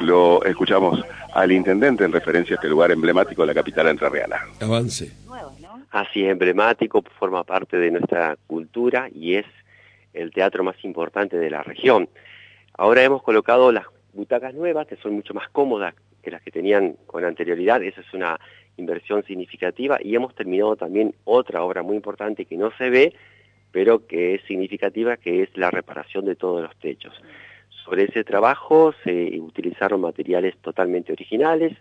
lo escuchamos al intendente en referencia a este lugar emblemático de la capital entrerriana. Avance. Así es, emblemático, forma parte de nuestra cultura y es el teatro más importante de la región. Ahora hemos colocado las butacas nuevas, que son mucho más cómodas que las que tenían con anterioridad, esa es una inversión significativa, y hemos terminado también otra obra muy importante que no se ve, pero que es significativa, que es la reparación de todos los techos. Sobre ese trabajo se utilizaron materiales totalmente originales,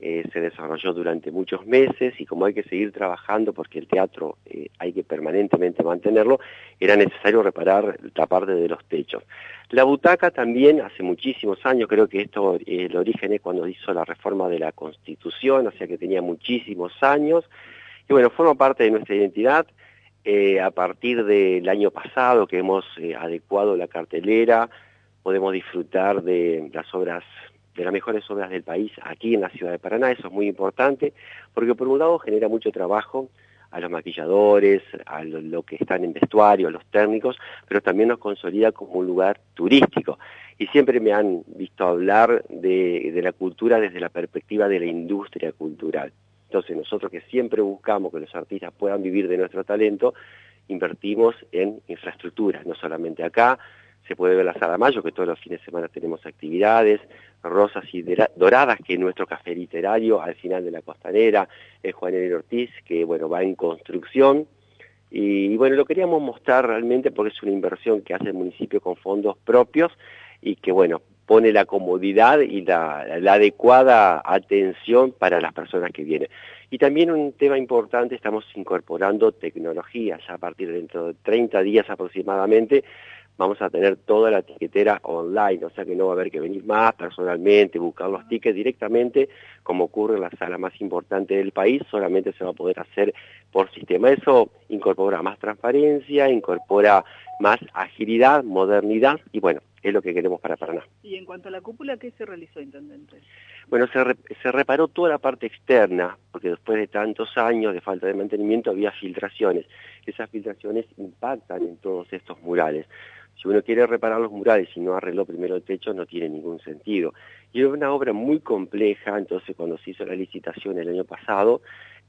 eh, se desarrolló durante muchos meses y como hay que seguir trabajando porque el teatro eh, hay que permanentemente mantenerlo, era necesario reparar la parte de los techos. La butaca también hace muchísimos años, creo que esto eh, el origen es cuando hizo la reforma de la Constitución, o sea que tenía muchísimos años, y bueno, forma parte de nuestra identidad. a partir del año pasado que hemos adecuado la cartelera, podemos disfrutar de las obras de las mejores obras del país aquí en la ciudad de Paraná, eso es muy importante, porque por un lado genera mucho trabajo a los maquilladores, a lo, que están en vestuario, a los técnicos, pero también nos consolida como un lugar turístico. Y siempre me han visto hablar de, de la cultura desde la perspectiva de la industria cultural. Entonces nosotros que siempre buscamos que los artistas puedan vivir de nuestro talento, invertimos en infraestructuras, no solamente acá, puede ver la Sala Mayo, que todos los fines de semana tenemos actividades, Rosas y Doradas, que es nuestro café literario al final de la costanera, el Juan Enero Ortiz, que bueno, va en construcción, y, bueno, lo queríamos mostrar realmente porque es una inversión que hace el municipio con fondos propios y que bueno, pone la comodidad y la, la, adecuada atención para las personas que vienen. Y también un tema importante, estamos incorporando tecnología, ya a partir de dentro de 30 días aproximadamente, vamos a tener toda la tiquetera online, o sea que no va a haber que venir más personalmente, buscar los tickets directamente, como ocurre en la sala más importante del país, solamente se va a poder hacer por sistema. Eso incorpora más transparencia, incorpora más agilidad, modernidad y bueno, es lo que queremos para Paraná. Y en cuanto a la cúpula, ¿qué se realizó, Intendente? Bueno, se, se reparó toda la parte externa, porque después de tantos años de falta de mantenimiento había filtraciones. Esas filtraciones impactan en todos estos murales. Si uno quiere reparar los murales y no arregló primero el techo, no tiene ningún sentido. Y es una obra muy compleja, entonces cuando se hizo la licitación el año pasado,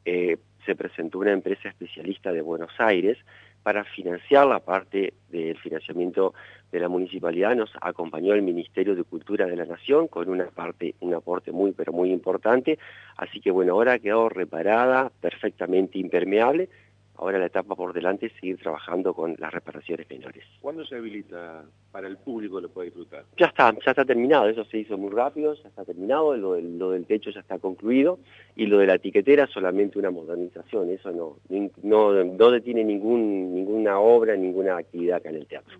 eh, se presentó una empresa especialista de Buenos Aires para financiar la parte del financiamiento de la municipalidad. Nos acompañó el Ministerio de Cultura de la Nación con una parte, un aporte muy, pero muy importante. Así que bueno, ahora ha quedado reparada, perfectamente impermeable, Ahora la etapa por delante es seguir trabajando con las reparaciones menores. ¿Cuándo se habilita para el público lo puede disfrutar? Ya está, ya está terminado, eso se hizo muy rápido, ya está terminado, lo del, lo del techo ya está concluido y lo de la etiquetera solamente una modernización, eso no, no, no detiene ningún, ninguna obra, ninguna actividad acá en el teatro.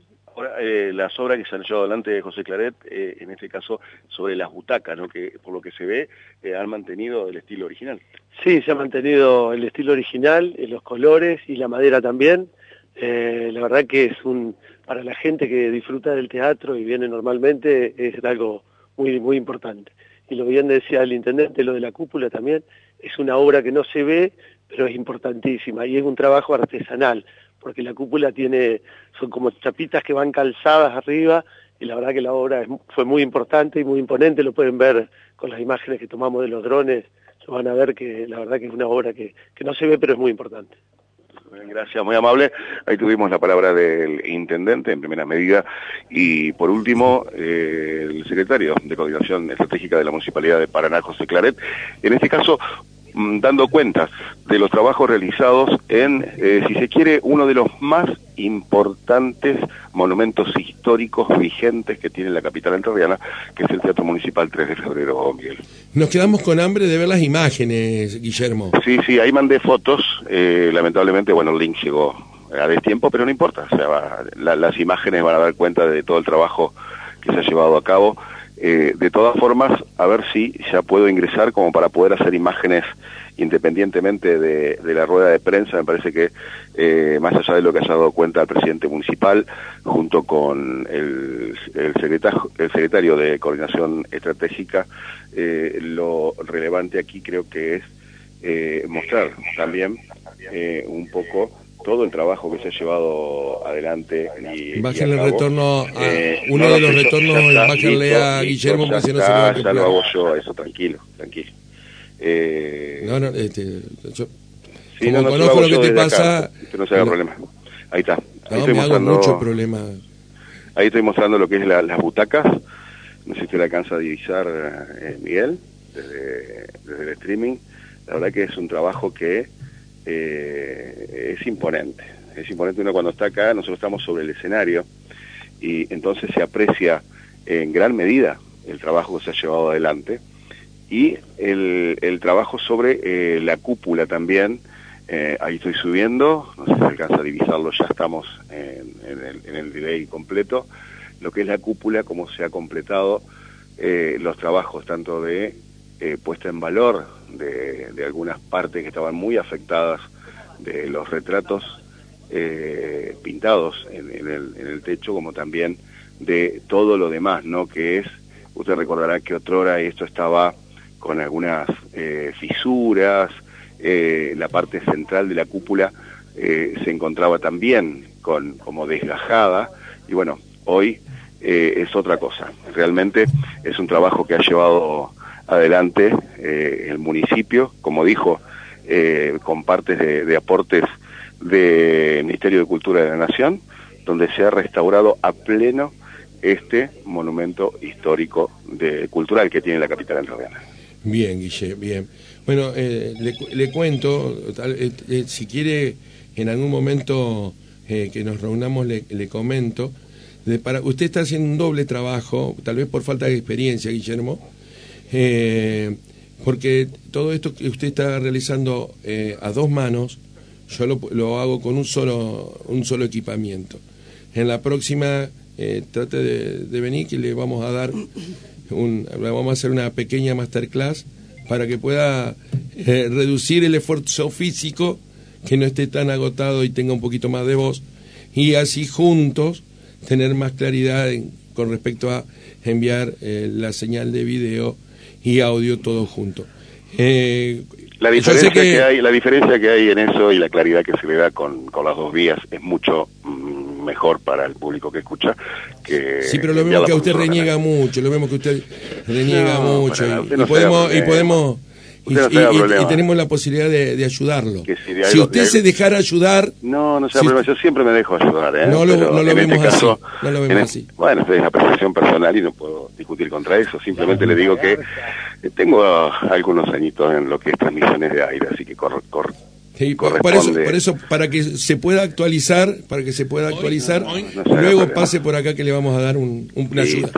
Eh, las obras que se han llevado adelante de José Claret, eh, en este caso sobre las butacas, ¿no? que por lo que se ve eh, han mantenido el estilo original. Sí, se ha mantenido el estilo original, los colores y la madera también. la verdad que es un, para la gente que disfruta del teatro y viene normalmente, es algo muy, muy importante. Y lo bien decía el intendente, lo de la cúpula también, es una obra que no se ve, pero es importantísima y es un trabajo artesanal porque la cúpula tiene, son como chapitas que van calzadas arriba, y la verdad que la obra fue muy importante y muy imponente, lo pueden ver con las imágenes que tomamos de los drones, van a ver que la verdad que es una obra que, que no se ve pero es muy importante. Gracias, muy amable. Ahí tuvimos la palabra del intendente en primera medida y por último eh, el secretario de Coordinación Estratégica de la Municipalidad de Paraná, José Claret. En este caso, dando cuenta de los trabajos realizados en, eh, si se quiere, uno de los más importantes monumentos históricos vigentes que tiene la capital entrerriana, que es el Teatro Municipal 3 de Febrero, Miguel. Nos quedamos con hambre de ver las imágenes, Guillermo. Sí, sí, ahí mandé fotos, eh, lamentablemente, bueno, el link llegó a destiempo, pero no importa, o sea, las imágenes van a dar cuenta de todo el trabajo que se ha llevado a cabo eh, de todas formas, a ver si ya puedo ingresar como para poder hacer imágenes independientemente de, la rueda de prensa. Me parece que, eh, más allá de lo que haya dado cuenta el presidente municipal, junto con el, secretario, el secretario de Coordinación Estratégica, eh, lo relevante aquí creo que es mostrar también un poco todo el trabajo que se ha llevado adelante y, el retorno a, eh, uno no de lo los retornos está, bájenle listo, a Guillermo ya si no se está, lo ya lo hago yo eso tranquilo tranquilo. Eh, no no este, yo, sí, como no, conozco lo que te pasa acá, no se haga problema. Ahí está ahí estoy me hago mostrando mucho problema. ahí estoy mostrando lo que es la- las butacas. No sé si te la alcanza a divisar eh, Miguel desde, desde el streaming. La verdad que es un trabajo que eh, es imponente. Es imponente uno cuando está acá nosotros estamos sobre el escenario y entonces se aprecia en gran medida el trabajo que se ha llevado adelante y el, el trabajo sobre eh, la cúpula también. Eh, ahí estoy subiendo no sé si alcanza a divisarlo ya estamos en, en el, en el delay completo. Lo que es la cúpula cómo se ha completado eh, los trabajos tanto de eh, puesta en valor de, algunas partes que estaban muy afectadas de los retratos eh, pintados en, en el, en el techo, como también de todo lo demás, ¿no? Que es, usted recordará que otrora esto estaba con algunas eh, fisuras, eh, la parte central de la cúpula se encontraba también con como desgajada, y bueno, hoy es otra cosa. Realmente es un trabajo que ha llevado adelante eh, el municipio, como dijo, eh, con partes de, aportes del Ministerio de Cultura de la Nación, donde se ha restaurado a pleno este monumento histórico de, cultural que tiene la capital entrerriana. Bien, Guille, bien. Bueno, eh, le, le cuento, eh, eh, si quiere en algún momento que nos reunamos le, le comento, de para, usted está haciendo un doble trabajo, tal vez por falta de experiencia, Guillermo, eh, porque todo esto que usted está realizando eh, a dos manos, yo lo, lo hago con un solo, un solo equipamiento. En la próxima eh, trate de, venir que le vamos a dar un, vamos a hacer una pequeña masterclass para que pueda eh, reducir el esfuerzo físico, que no esté tan agotado y tenga un poquito más de voz, y así juntos tener más claridad en- con respecto a enviar eh, la señal de video y audio todo junto. Eh, La diferencia que... hay, la diferencia que hay en eso y la claridad que se le da con, con las dos vías es mucho mm, mejor para el público que escucha que Sí, pero lo vemos que usted reniega mucho, lo vemos que usted reniega No, mucho y, podemos y podemos y, no tenemos la posibilidad de, de ayudarlo. Que si de si algo- usted de se dejara ayudar, No, no sea Si problema, yo siempre me dejo ayudar, ¿eh? No lo- no lo este vemos así, caso, no lo vemos así. Bueno, es la apreciación personal y no puedo discutir contra eso. Simplemente le digo que eh, tengo ah, algunos añitos en lo que es transmisiones de aire, así que cor, cor- Sí, por, eso, por eso, para que se pueda actualizar, para que se pueda actualizar, luego pase por acá que le vamos a dar un, un- una ayuda.